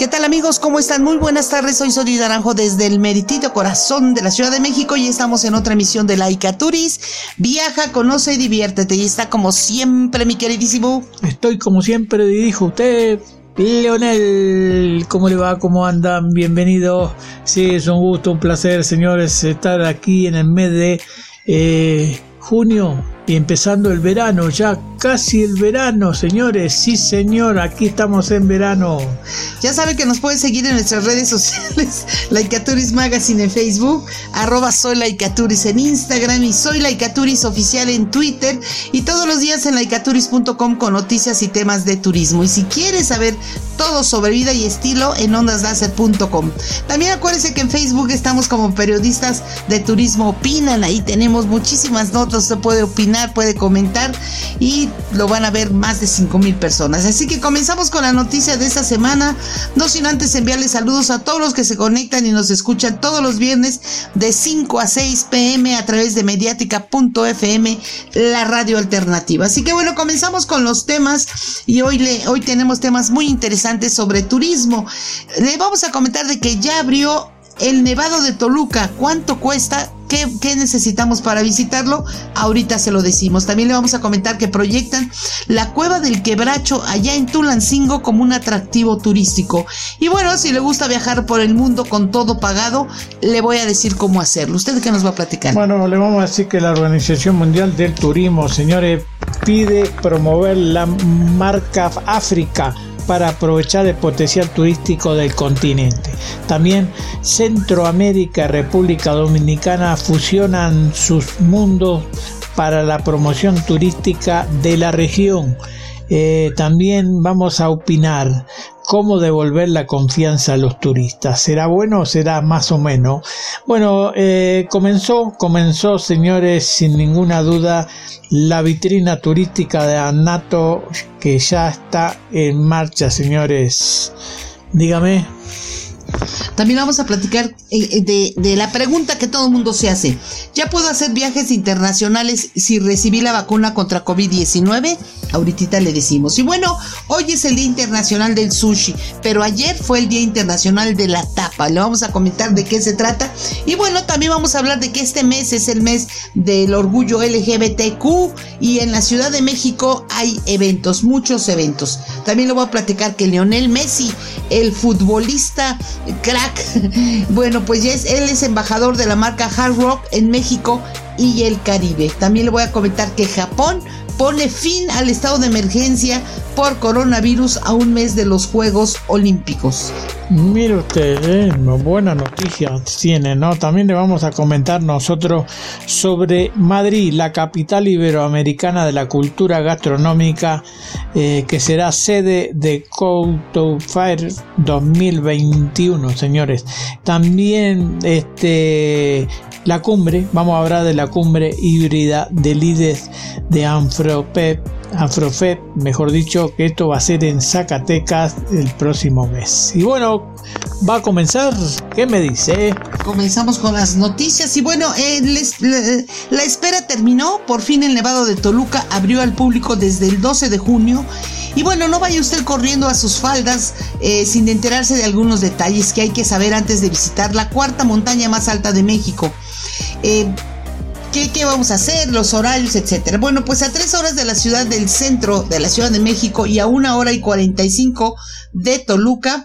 ¿Qué tal amigos? ¿Cómo están? Muy buenas tardes. Soy Sonia Naranjo desde el meritito corazón de la Ciudad de México y estamos en otra emisión de Laika Turis. Viaja, conoce y diviértete. Y está como siempre, mi queridísimo. Estoy como siempre, dijo usted. Leonel, ¿cómo le va? ¿Cómo andan? Bienvenidos. Sí, es un gusto, un placer, señores, estar aquí en el mes de eh, junio y empezando el verano, ya casi el verano, señores. Sí, señor, aquí estamos en verano. Ya saben que nos pueden seguir en nuestras redes sociales, Laicaturis Magazine en Facebook, arroba soy Laicaturis en Instagram y soy Laicaturis oficial en Twitter y todos los días en laicaturis.com con noticias y temas de turismo. Y si quieres saber todo sobre vida y estilo, en ondaslaser.com. También acuérdense que en Facebook estamos como periodistas de turismo opinan, ahí tenemos muchísimas notas, se puede opinar puede comentar y lo van a ver más de 5 mil personas. Así que comenzamos con la noticia de esta semana. No sin antes enviarles saludos a todos los que se conectan y nos escuchan todos los viernes de 5 a 6 pm a través de mediática.fm, la radio alternativa. Así que bueno, comenzamos con los temas y hoy, le, hoy tenemos temas muy interesantes sobre turismo. Le vamos a comentar de que ya abrió el Nevado de Toluca. ¿Cuánto cuesta? ¿Qué, necesitamos para visitarlo? Ahorita se lo decimos. También le vamos a comentar que proyectan la cueva del quebracho allá en Tulancingo como un atractivo turístico. Y bueno, si le gusta viajar por el mundo con todo pagado, le voy a decir cómo hacerlo. ¿Usted qué nos va a platicar? Bueno, le vamos a decir que la Organización Mundial del Turismo, señores, pide promover la marca África para aprovechar el potencial turístico del continente. También Centroamérica y República Dominicana fusionan sus mundos para la promoción turística de la región. Eh, también vamos a opinar cómo devolver la confianza a los turistas. ¿Será bueno o será más o menos? Bueno, eh, comenzó, comenzó, señores, sin ninguna duda, la vitrina turística de Anato que ya está en marcha, señores. Dígame. También vamos a platicar eh, eh, de, la pregunta que todo el mundo se hace. ¿Ya puedo hacer viajes internacionales si recibí la vacuna contra COVID-19? Ahorita le decimos. Y bueno, hoy es el Día Internacional del Sushi, pero ayer fue el Día Internacional de la Tapa. Le vamos a comentar de qué se trata. Y bueno, también vamos a hablar de que este mes es el mes del orgullo LGBTQ y en la Ciudad de México hay eventos, muchos eventos. También le voy a platicar que Lionel Messi, el futbolista crack. Bueno, pues ya es, él es embajador de la marca Hard Rock en México y el Caribe. También le voy a comentar que Japón pone fin al estado de emergencia por coronavirus a un mes de los Juegos Olímpicos. Mire usted, eh, buena noticia tiene, ¿no? También le vamos a comentar nosotros sobre Madrid, la capital iberoamericana de la cultura gastronómica, eh, que será sede de Couto Fire 2021, señores. También este la cumbre, vamos a hablar de la cumbre híbrida de líderes de Anfropep Afrofet, mejor dicho, que esto va a ser en Zacatecas el próximo mes. Y bueno, va a comenzar. ¿Qué me dice? Comenzamos con las noticias y bueno, eh, la, espera terminó. Por fin el Nevado de Toluca abrió al público desde el 12 de junio. Y bueno, no vaya usted corriendo a sus faldas eh, sin enterarse de algunos detalles que hay que saber antes de visitar la cuarta montaña más alta de México. Eh, ¿Qué, vamos a hacer? Los horarios, etcétera. Bueno, pues a tres horas de la ciudad del centro de la Ciudad de México y a una hora y cuarenta y cinco de Toluca,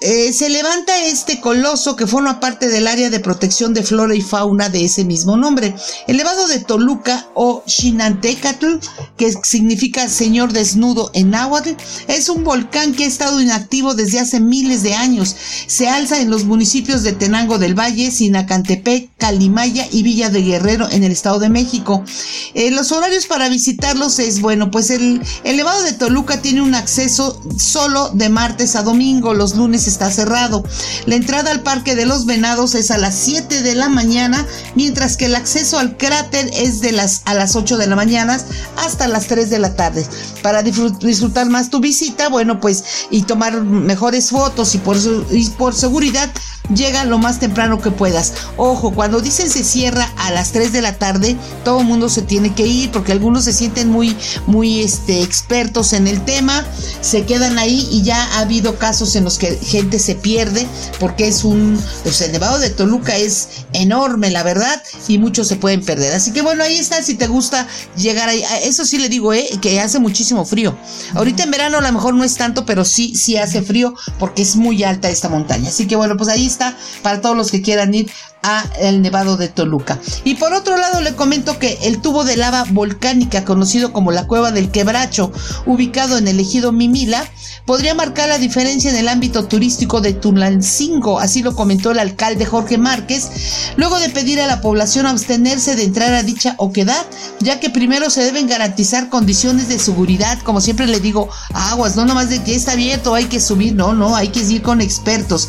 eh, se levanta este coloso que forma parte del área de protección de flora y fauna de ese mismo nombre. El Nevado de Toluca o Xinantecatl, que significa señor desnudo en náhuatl, es un volcán que ha estado inactivo desde hace miles de años. Se alza en los municipios de Tenango del Valle, Sinacantepec, Calimaya y Villa de Guerrero en el Estado de México. Eh, los horarios para visitarlos es, bueno, pues el, el Nevado de Toluca tiene un acceso solo de martes a domingo, los lunes está cerrado. La entrada al Parque de los Venados es a las 7 de la mañana, mientras que el acceso al cráter es de las, a las 8 de la mañana hasta las 3 de la tarde. Para disfrutar más tu visita, bueno, pues y tomar mejores fotos y por, y por seguridad, llega lo más temprano que puedas. Ojo, cuando dicen se cierra a las 3 de la tarde, todo el mundo se tiene que ir porque algunos se sienten muy, muy este, expertos en el tema, se quedan ahí y ya ha habido casos en los que se pierde porque es un, pues el Nevado de Toluca es enorme, la verdad, y muchos se pueden perder. Así que bueno, ahí está, si te gusta llegar ahí, eso sí le digo, eh, que hace muchísimo frío. Ahorita en verano a lo mejor no es tanto, pero sí, sí hace frío porque es muy alta esta montaña. Así que bueno, pues ahí está para todos los que quieran ir el Nevado de Toluca. Y por otro lado le comento que el tubo de lava volcánica conocido como la Cueva del Quebracho, ubicado en el ejido Mimila, podría marcar la diferencia en el ámbito turístico de Tulancingo, así lo comentó el alcalde Jorge Márquez, luego de pedir a la población abstenerse de entrar a dicha oquedad, ya que primero se deben garantizar condiciones de seguridad, como siempre le digo, aguas, no nomás de que está abierto, hay que subir, no, no, hay que ir con expertos.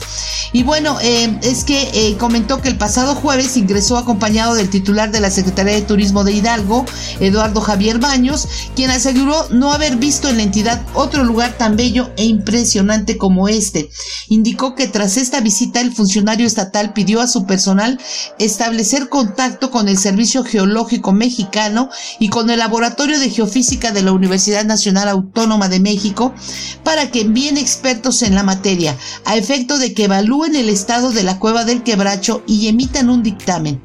Y bueno, eh, es que eh, comentó que el pasado jueves ingresó acompañado del titular de la Secretaría de Turismo de Hidalgo, Eduardo Javier Baños, quien aseguró no haber visto en la entidad otro lugar tan bello e impresionante como este. Indicó que tras esta visita el funcionario estatal pidió a su personal establecer contacto con el Servicio Geológico Mexicano y con el Laboratorio de Geofísica de la Universidad Nacional Autónoma de México para que envíen expertos en la materia, a efecto de que evalúen el estado de la cueva del quebracho y emitan un dictamen.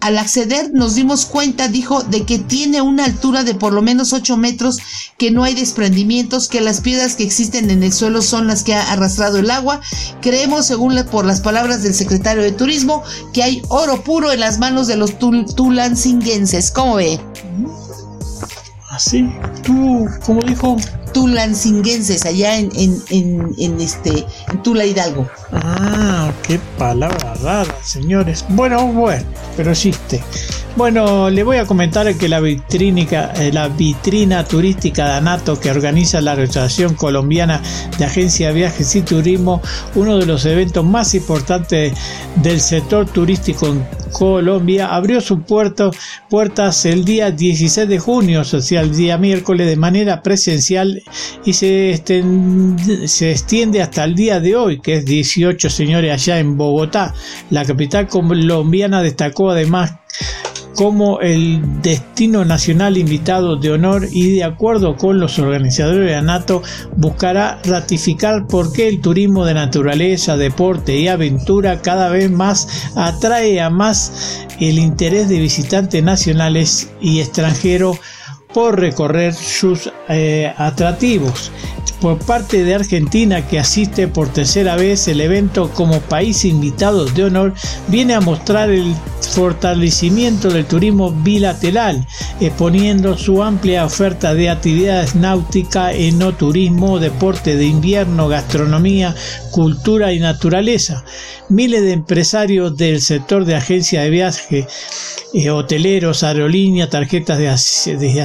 Al acceder nos dimos cuenta, dijo, de que tiene una altura de por lo menos 8 metros, que no hay desprendimientos, que las piedras que existen en el suelo son las que ha arrastrado el agua. Creemos, según por las palabras del secretario de Turismo, que hay oro puro en las manos de los tulancinguenses. ¿Cómo ve? Así, tú, como dijo, tulancinguenses allá en, en, en, en, este Tula Hidalgo. Ah, qué palabra rara, señores. Bueno, bueno, pero existe. Bueno, le voy a comentar que la, vitrínica, eh, la vitrina turística de ANATO que organiza la Asociación Colombiana de Agencia de Viajes y Turismo, uno de los eventos más importantes del sector turístico en Colombia, abrió sus puertas el día 16 de junio, o sea, el día miércoles, de manera presencial y se se extiende hasta el día de hoy, que es 18, señores, allá en Bogotá. La capital colombiana destacó además como el destino nacional invitado de honor y de acuerdo con los organizadores de ANATO buscará ratificar por qué el turismo de naturaleza, deporte y aventura cada vez más atrae a más el interés de visitantes nacionales y extranjeros por recorrer sus eh, atractivos por parte de Argentina que asiste por tercera vez el evento como país invitado de honor viene a mostrar el fortalecimiento del turismo bilateral exponiendo su amplia oferta de actividades náuticas, enoturismo, deporte de invierno, gastronomía, cultura y naturaleza. Miles de empresarios del sector de agencias de viaje eh, hoteleros, aerolíneas, tarjetas de, asistencia,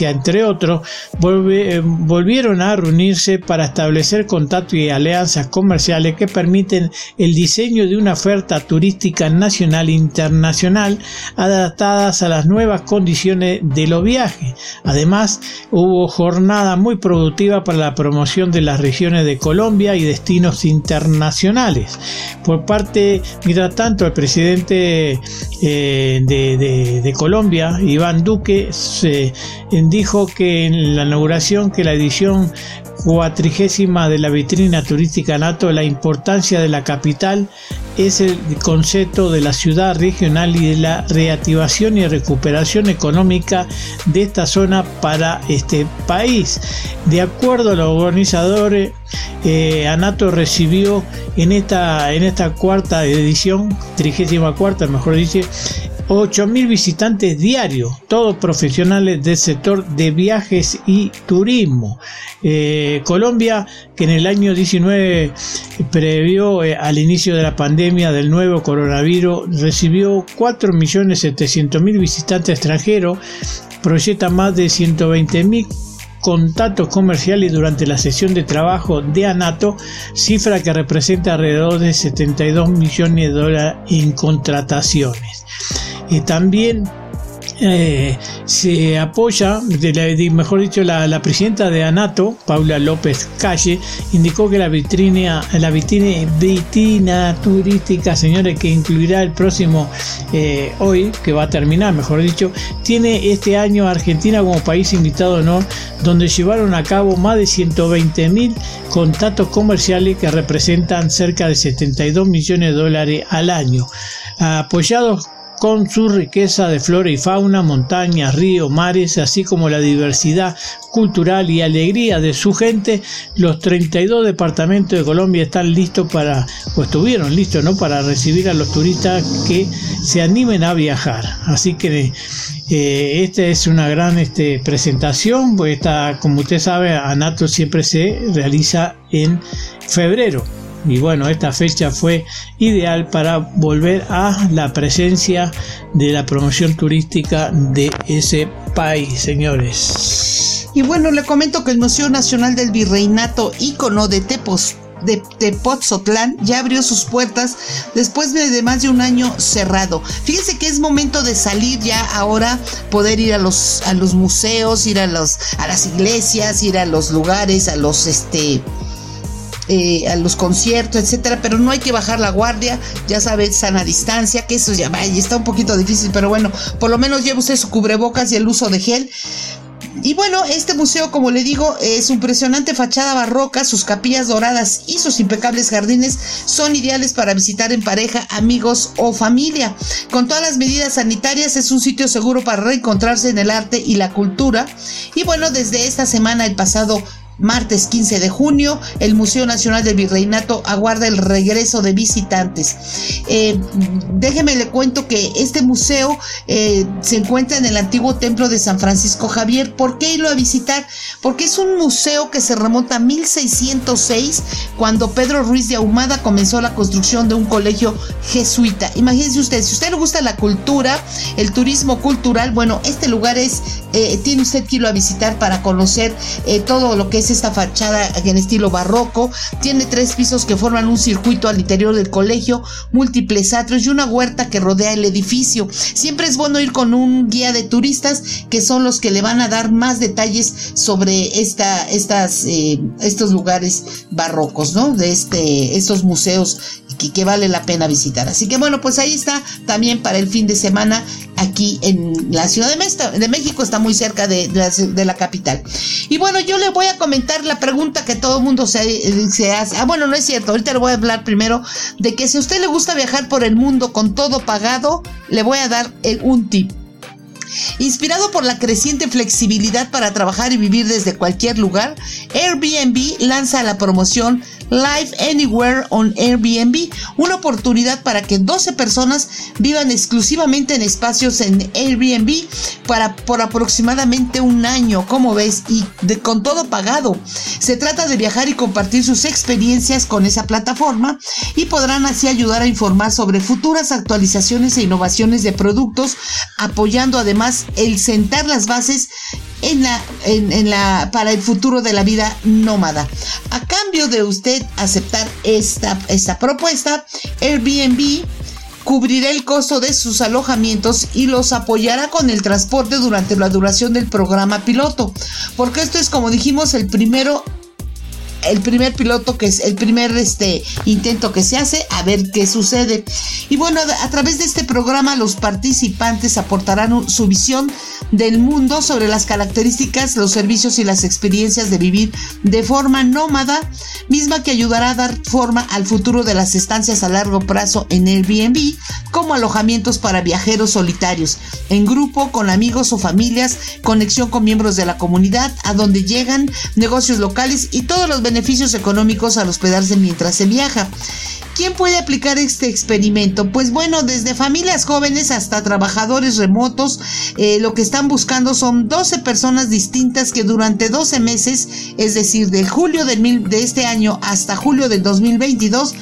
entre otros, eh, volvieron a reunirse para establecer contactos y alianzas comerciales que permiten el diseño de una oferta turística nacional e internacional adaptadas a las nuevas condiciones de los viajes. Además, hubo jornada muy productiva para la promoción de las regiones de Colombia y destinos internacionales. Por parte, mientras tanto, el presidente eh, de de, Colombia, Iván Duque, se, dijo que en la inauguración que la edición cuatrigésima de la vitrina turística NATO, la importancia de la capital es el concepto de la ciudad regional y de la reactivación y recuperación económica de esta zona para este país. De acuerdo a los organizadores, eh, Anato recibió en esta, en esta cuarta edición, trigésima cuarta, mejor dice, 8.000 visitantes diarios, todos profesionales del sector de viajes y turismo. Eh, Colombia, que en el año 19 previó eh, al inicio de la pandemia del nuevo coronavirus, recibió 4.700.000 visitantes extranjeros, proyecta más de 120.000 contactos comerciales durante la sesión de trabajo de ANATO, cifra que representa alrededor de 72 millones de dólares en contrataciones. Y también eh, se apoya, de mejor dicho, la, presidenta de ANATO, Paula López Calle, indicó que la vitrina, la vitrina, turística, señores, que incluirá el próximo eh, hoy, que va a terminar, mejor dicho, tiene este año Argentina como país invitado honor, donde llevaron a cabo más de 120 mil contactos comerciales que representan cerca de 72 millones de dólares al año, apoyados con su riqueza de flora y fauna, montañas, ríos, mares, así como la diversidad cultural y alegría de su gente, los 32 departamentos de Colombia están listos para, o estuvieron listos, ¿no? Para recibir a los turistas que se animen a viajar. Así que eh, esta es una gran este, presentación, pues esta, como usted sabe, ANATO siempre se realiza en febrero y bueno, esta fecha fue ideal para volver a la presencia de la promoción turística de ese país, señores. Y bueno, le comento que el Museo Nacional del Virreinato, ícono de Tepos, de ya abrió sus puertas después de, más de un año cerrado. Fíjense que es momento de salir ya ahora, poder ir a los, a los museos, ir a, los, a las iglesias, ir a los lugares, a los este eh, a los conciertos, etcétera, pero no hay que bajar la guardia, ya sabes, sana distancia, que eso ya vaya, está un poquito difícil, pero bueno, por lo menos lleva usted su cubrebocas y el uso de gel. Y bueno, este museo, como le digo, es impresionante fachada barroca, sus capillas doradas y sus impecables jardines son ideales para visitar en pareja, amigos o familia. Con todas las medidas sanitarias es un sitio seguro para reencontrarse en el arte y la cultura. Y bueno, desde esta semana, el pasado Martes 15 de junio, el Museo Nacional del Virreinato aguarda el regreso de visitantes. Eh, déjeme le cuento que este museo eh, se encuentra en el antiguo templo de San Francisco Javier. ¿Por qué irlo a visitar? Porque es un museo que se remonta a 1606, cuando Pedro Ruiz de Ahumada comenzó la construcción de un colegio jesuita. Imagínense usted, si a usted le gusta la cultura, el turismo cultural, bueno, este lugar es, eh, tiene usted que irlo a visitar para conocer todo lo que es esta fachada en estilo barroco. Tiene tres pisos que forman un circuito al interior del colegio, múltiples atrios y una huerta que rodea el edificio. Siempre es bueno ir con un guía de turistas que son los que le van a dar más detalles sobre esta, estas, eh, estos lugares barrocos, ¿no? De este, estos museos que, vale la pena visitar. Así que bueno, pues ahí está también para el fin de semana aquí en la Ciudad de, México, está muy cerca de, la, capital. Y bueno, yo le voy a comentar la pregunta que todo el mundo se, se hace. Ah, bueno, no es cierto, ahorita le voy a hablar primero de que si a usted le gusta viajar por el mundo con todo pagado, le voy a dar un tip. Inspirado por la creciente flexibilidad para trabajar y vivir desde cualquier lugar, Airbnb lanza la promoción Live Anywhere on Airbnb, una oportunidad para que 12 personas vivan exclusivamente en espacios en Airbnb para, por aproximadamente un año, como ves, y con todo pagado. Se trata de viajar y compartir sus experiencias con esa plataforma y podrán así ayudar a informar sobre futuras actualizaciones e innovaciones de productos, apoyando además el sentar las bases en la, en, la, para el futuro de la vida nómada. A cambio de usted aceptar esta, esta propuesta, Airbnb cubrirá el costo de sus alojamientos y los apoyará con el transporte durante la duración del programa piloto. Porque esto es, como dijimos, el primero el primer piloto que es el primer este intento que se hace a ver qué sucede. Y bueno a través de este programa los participantes aportarán su visión del mundo sobre las características los servicios y las experiencias de vivir de forma nómada misma que ayudará a dar forma al futuro de las estancias a largo plazo en Airbnb como alojamientos para viajeros solitarios en grupo con amigos o familias conexión con miembros de la comunidad a donde llegan negocios locales y todos los beneficios económicos al hospedarse mientras se viaja. ¿Quién puede aplicar este experimento? Pues bueno, desde familias jóvenes hasta trabajadores remotos, eh, lo que están buscando son 12 personas distintas que durante 12 meses, es decir, de julio de este año hasta julio del 2022,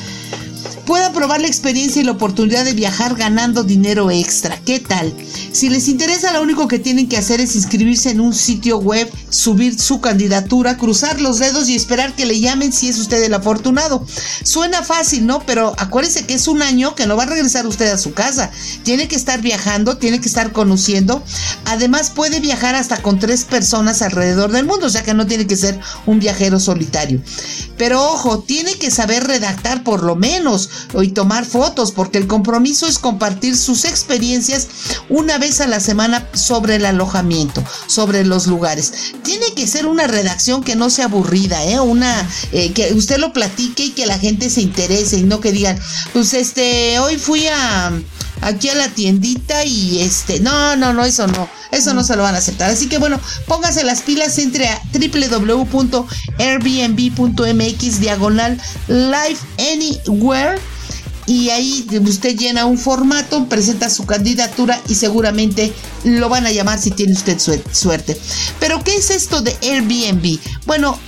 pueda probar la experiencia y la oportunidad de viajar ganando dinero extra. ¿Qué tal? Si les interesa, lo único que tienen que hacer es inscribirse en un sitio web, subir su candidatura, cruzar los dedos y esperar que le llamen si es usted el afortunado. Suena fácil, ¿no? Pero acuérdese que es un año que no va a regresar usted a su casa. Tiene que estar viajando, tiene que estar conociendo. Además, puede viajar hasta con tres personas alrededor del mundo, o sea que no tiene que ser un viajero solitario. Pero ojo, tiene que saber redactar por lo menos y tomar fotos, porque el compromiso es compartir sus experiencias una vez a la semana sobre el alojamiento, sobre los lugares. Tiene que ser una redacción que no sea aburrida, ¿eh? Una eh, que usted lo platique y que la gente se interese y no que digan, pues este, hoy fui a aquí a la tiendita y este, no, no, no, eso no, eso no se lo van a aceptar. Así que bueno, póngase las pilas, entre a www.airbnb.mx diagonal live anywhere y ahí usted llena un formato, presenta su candidatura y seguramente lo van a llamar si tiene usted suerte. Pero ¿qué es esto de Airbnb? Bueno,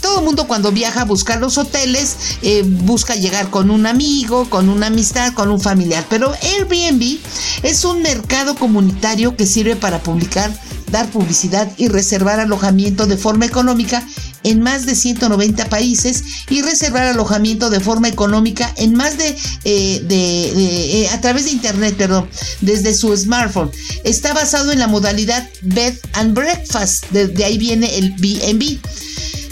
todo el mundo cuando viaja busca los hoteles, eh, busca llegar con un amigo, con una amistad, con un familiar. Pero Airbnb es un mercado comunitario que sirve para publicar, dar publicidad y reservar alojamiento de forma económica en más de 190 países y reservar alojamiento de forma económica en más de, eh, eh, a través de internet, perdón, desde su smartphone. Está basado en la modalidad bed and breakfast, de, ahí viene el B&B.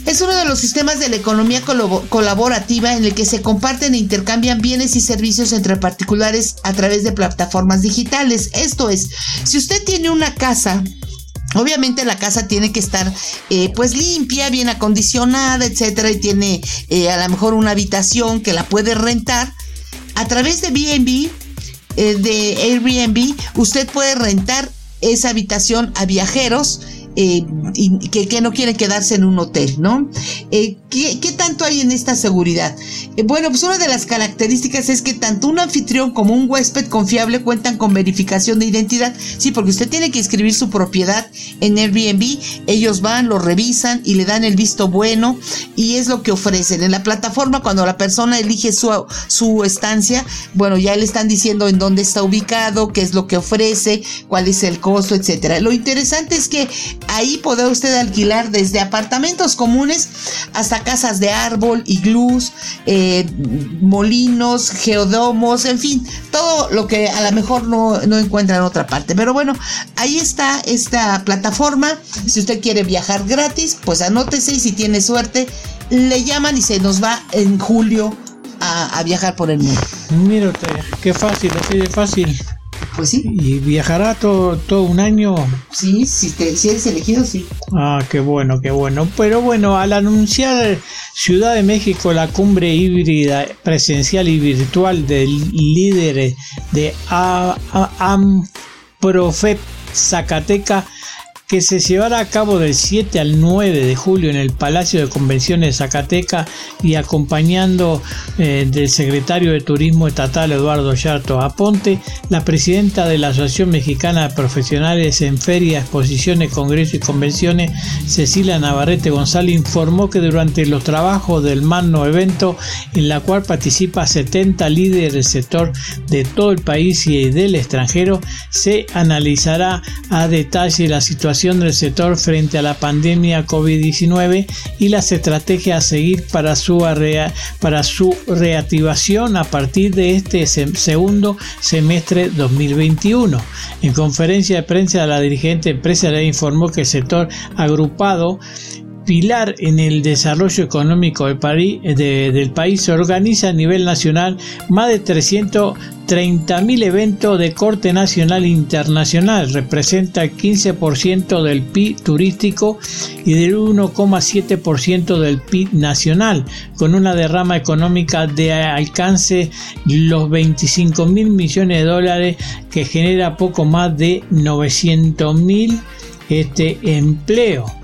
Es uno de los sistemas de la economía colaborativa en el que se comparten e intercambian bienes y servicios entre particulares a través de plataformas digitales. Esto es, si usted tiene una casa Obviamente la casa tiene que estar eh, pues limpia, bien acondicionada, etcétera, y tiene eh, a lo mejor una habitación que la puede rentar. A través de BNB, eh, de Airbnb, usted puede rentar esa habitación a viajeros eh, que, no quieren quedarse en un hotel, ¿no? Eh, ¿qué, tanto hay en esta seguridad? Eh, bueno, pues una de las características es que tanto un anfitrión como un huésped confiable cuentan con verificación de identidad. Sí, porque usted tiene que inscribir su propiedad en Airbnb, ellos van, lo revisan y le dan el visto bueno y es lo que ofrecen. En la plataforma, cuando la persona elige su, su estancia, bueno, ya le están diciendo en dónde está ubicado, qué es lo que ofrece, cuál es el costo, etcétera. Lo interesante es que Ahí puede usted alquilar desde apartamentos comunes hasta casas de árbol, iglús, eh, molinos, geodomos, en fin, todo lo que a lo mejor no, no encuentra en otra parte. Pero bueno, ahí está esta plataforma. Si usted quiere viajar gratis, pues anótese y si tiene suerte, le llaman y se nos va en julio a, viajar por el mundo. Mira qué fácil, así de fácil. Pues sí. ¿Y viajará todo, todo un año? Sí, si, te, si eres elegido, sí. Ah, qué bueno, qué bueno. Pero bueno, al anunciar Ciudad de México la cumbre híbrida presencial y virtual del líder de AMPROFEP Zacateca, que se llevará a cabo del 7 al 9 de julio en el Palacio de Convenciones de Zacateca y acompañando eh, del secretario de Turismo Estatal Eduardo Yarto Aponte, la presidenta de la Asociación Mexicana de Profesionales en Feria, Exposiciones, Congresos y Convenciones, Cecilia Navarrete González, informó que durante los trabajos del magno evento, en la cual participa 70 líderes del sector de todo el país y del extranjero, se analizará a detalle la situación del sector frente a la pandemia COVID-19 y las estrategias a seguir para su, para su reactivación a partir de este segundo semestre 2021. En conferencia de prensa, la dirigente empresarial informó que el sector agrupado pilar en el desarrollo económico del, país, se organiza a nivel nacional más de 330.000 eventos de corte nacional e internacional, representa el 15% del PIB turístico y del 1,7% del PIB nacional, con una derrama económica de alcance los 25 mil millones de dólares que genera poco más de 900 mil este empleo.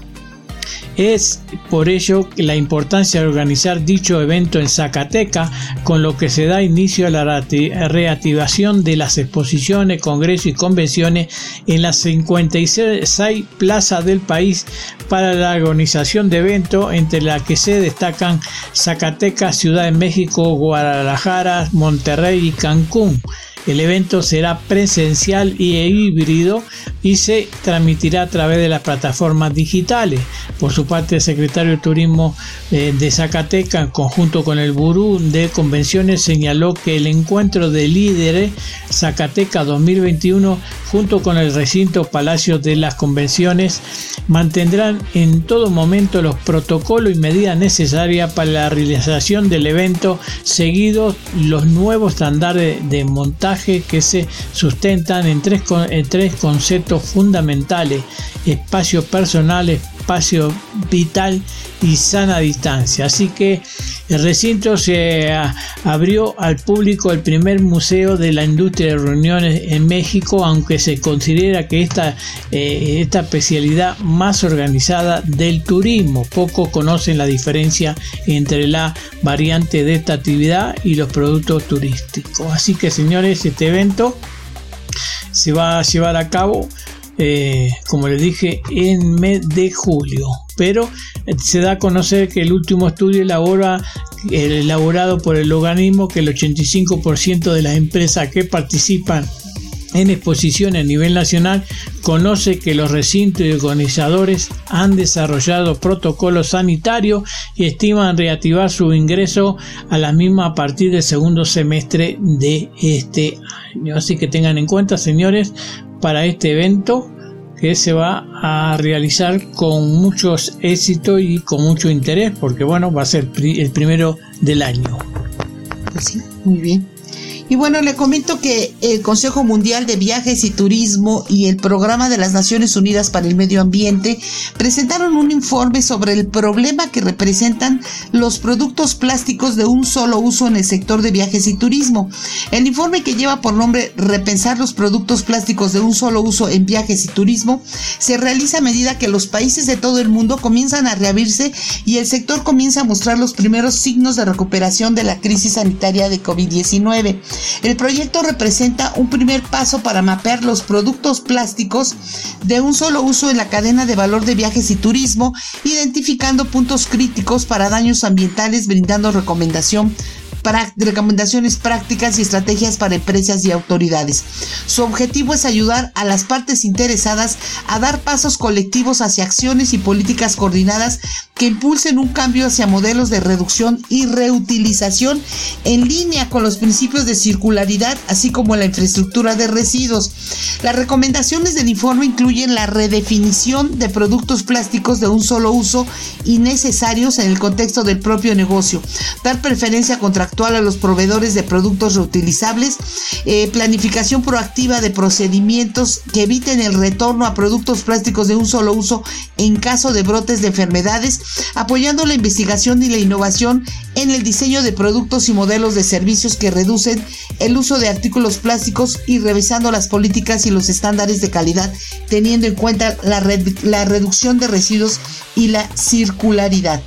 Es por ello la importancia de organizar dicho evento en Zacateca, con lo que se da inicio a la reactivación de las exposiciones, congresos y convenciones en las 56 plazas del país para la organización de eventos, entre las que se destacan Zacatecas, Ciudad de México, Guadalajara, Monterrey y Cancún. El evento será presencial y híbrido y se transmitirá a través de las plataformas digitales. Por su parte, el secretario de Turismo eh, de Zacatecas, en conjunto con el Burú de Convenciones, señaló que el encuentro de líderes Zacatecas 2021, junto con el recinto Palacio de las Convenciones, mantendrán en todo momento los protocolos y medidas necesarias para la realización del evento, seguidos los nuevos estándares de montaje que se sustentan en tres, en tres conceptos fundamentales, espacio personal, espacio vital y sana distancia. Así que el recinto se abrió al público el primer museo de la industria de reuniones en México, aunque se considera que esta, eh, esta especialidad más organizada del turismo. Pocos conocen la diferencia entre la variante de esta actividad y los productos turísticos. Así que señores, este evento se va a llevar a cabo eh, como les dije, en mes de julio. Pero eh, se da a conocer que el último estudio elabora, elaborado por el organismo que el 85% de las empresas que participan en exposiciones a nivel nacional conoce que los recintos y organizadores han desarrollado protocolos sanitarios y estiman reactivar su ingreso a la misma a partir del segundo semestre de este año. Así que tengan en cuenta, señores, para este evento que se va a realizar con muchos éxitos y con mucho interés porque bueno va a ser el primero del año. Pues muy bien. Y bueno, le comento que el Consejo Mundial de Viajes y Turismo y el Programa de las Naciones Unidas para el Medio Ambiente presentaron un informe sobre el problema que representan los productos plásticos de un solo uso en el sector de viajes y turismo. El informe que lleva por nombre Repensar los productos plásticos de un solo uso en viajes y turismo se realiza a medida que los países de todo el mundo comienzan a reabrirse y el sector comienza a mostrar los primeros signos de recuperación de la crisis sanitaria de COVID-19. El proyecto representa un primer paso para mapear los productos plásticos de un solo uso en la cadena de valor de viajes y turismo, identificando puntos críticos para daños ambientales, brindando recomendación recomendaciones prácticas y estrategias para empresas y autoridades. Su objetivo es ayudar a las partes interesadas a dar pasos colectivos hacia acciones y políticas coordinadas que impulsen un cambio hacia modelos de reducción y reutilización en línea con los principios de circularidad, así como la infraestructura de residuos. Las recomendaciones del informe incluyen la redefinición de productos plásticos de un solo uso innecesarios en el contexto del propio negocio, dar preferencia contractual a los proveedores de productos reutilizables, eh, planificación proactiva de procedimientos que eviten el retorno a productos plásticos de un solo uso en caso de brotes de enfermedades, apoyando la investigación y la innovación en el diseño de productos y modelos de servicios que reducen el uso de artículos plásticos y revisando las políticas y los estándares de calidad, teniendo en cuenta la, la reducción de residuos y la circularidad.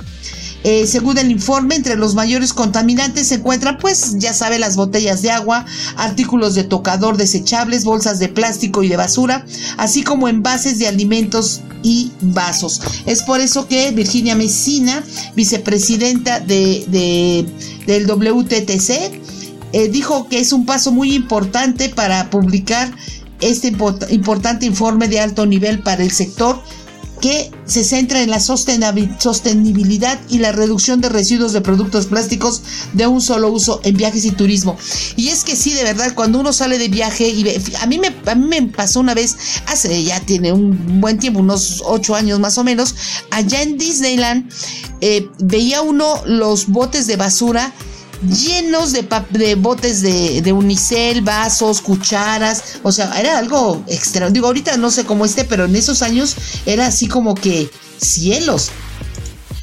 Eh, según el informe, entre los mayores contaminantes se encuentran, pues ya sabe, las botellas de agua, artículos de tocador desechables, bolsas de plástico y de basura, así como envases de alimentos y vasos. Es por eso que Virginia Messina, vicepresidenta de, del WTTC, eh, dijo que es un paso muy importante para publicar este importante informe de alto nivel para el sector que se centra en la sostenibilidad y la reducción de residuos de productos plásticos de un solo uso en viajes y turismo. Y es que sí, de verdad, cuando uno sale de viaje, y a mí me, a mí me pasó una vez, hace ya tiene un buen tiempo, unos ocho años más o menos, allá en Disneyland, eh, veía uno los botes de basura llenos de, de botes de, unicel, vasos, cucharas, o sea, era algo extra. Digo, ahorita no sé cómo esté, pero en esos años era así como que cielos.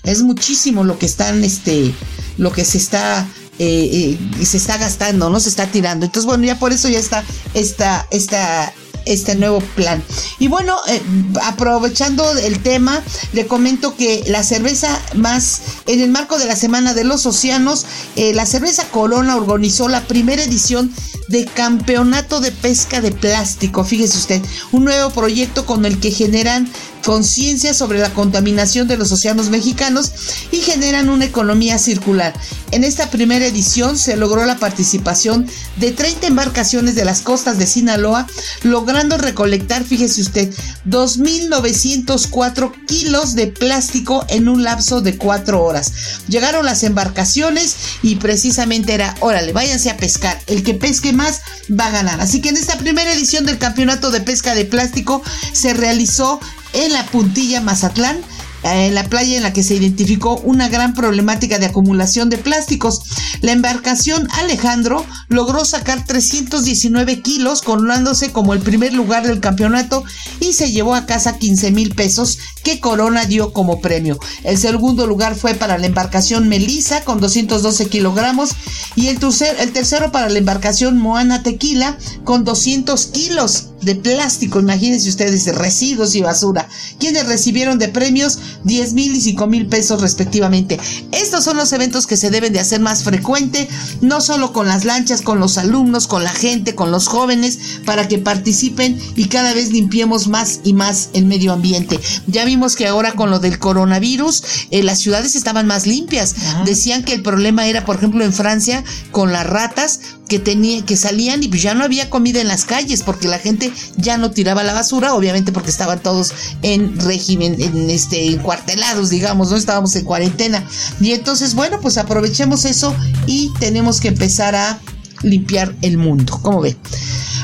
Es muchísimo lo que están, este, lo que se está, eh, eh, se está gastando, no se está tirando. Entonces, bueno, ya por eso ya está esta, esta este nuevo plan. Y bueno, eh, aprovechando el tema, le comento que la cerveza más, en el marco de la Semana de los Océanos, eh, la cerveza Corona organizó la primera edición de Campeonato de Pesca de Plástico. Fíjese usted, un nuevo proyecto con el que generan conciencia sobre la contaminación de los océanos mexicanos y generan una economía circular. En esta primera edición se logró la participación de 30 embarcaciones de las costas de Sinaloa, logrando recolectar, fíjese usted, 2.904 kilos de plástico en un lapso de 4 horas. Llegaron las embarcaciones y precisamente era, órale, váyanse a pescar. El que pesque más va a ganar. Así que en esta primera edición del Campeonato de Pesca de Plástico se realizó en la puntilla Mazatlán en la playa en la que se identificó una gran problemática de acumulación de plásticos. La embarcación Alejandro logró sacar 319 kilos, coronándose como el primer lugar del campeonato y se llevó a casa 15 mil pesos que Corona dio como premio. El segundo lugar fue para la embarcación Melissa con 212 kilogramos y el, el tercero para la embarcación Moana Tequila con 200 kilos de plástico, imagínense ustedes, residuos y basura, quienes recibieron de premios 10 mil y 5 mil pesos respectivamente. Estos son los eventos que se deben de hacer más frecuente, no solo con las lanchas, con los alumnos, con la gente, con los jóvenes, para que participen y cada vez limpiemos más y más el medio ambiente. Ya vimos que ahora con lo del coronavirus, eh, las ciudades estaban más limpias. Decían que el problema era, por ejemplo, en Francia, con las ratas, que, tenía, que salían y pues ya no había comida en las calles porque la gente ya no tiraba la basura, obviamente porque estaban todos en régimen, en este, cuartelados, digamos, no estábamos en cuarentena. Y entonces, bueno, pues aprovechemos eso y tenemos que empezar a limpiar el mundo, como ve.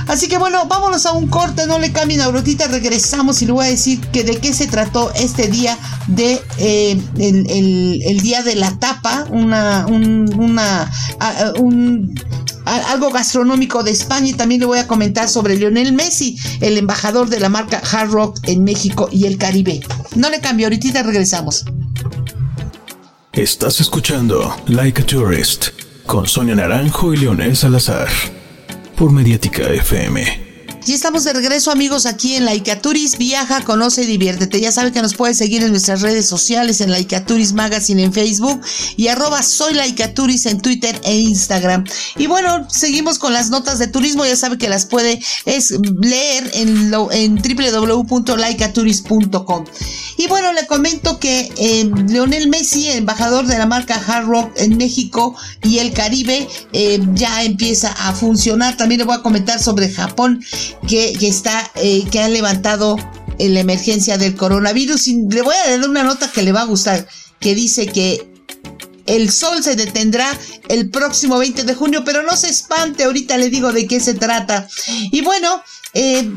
Así que bueno, vámonos a un corte, no le cambien ahorita, regresamos y le voy a decir que de qué se trató este día de eh, el, día de la tapa, una, una, un algo gastronómico de España y también le voy a comentar sobre Lionel Messi, el embajador de la marca Hard Rock en México y el Caribe. No le cambio, ahorita regresamos. Estás escuchando Like a Tourist con Sonia Naranjo y Leonel Salazar por Mediática FM. Y estamos de regreso amigos aquí en Laicaturis, viaja, conoce y diviértete. Ya saben que nos puedes seguir en nuestras redes sociales, en Laicaturis Magazine en Facebook y arroba soy en Twitter e Instagram. Y bueno, seguimos con las notas de turismo, ya saben que las puede leer en, en www.laicaturis.com. Y bueno, le comento que eh, Leonel Messi, embajador de la marca Hard Rock en México y el Caribe, eh, ya empieza a funcionar. También le voy a comentar sobre Japón que, está, eh, que ha levantado la emergencia del coronavirus. Y le voy a dar una nota que le va a gustar, que dice que el sol se detendrá el próximo 20 de junio, pero no se espante, ahorita le digo de qué se trata. Y bueno, eh,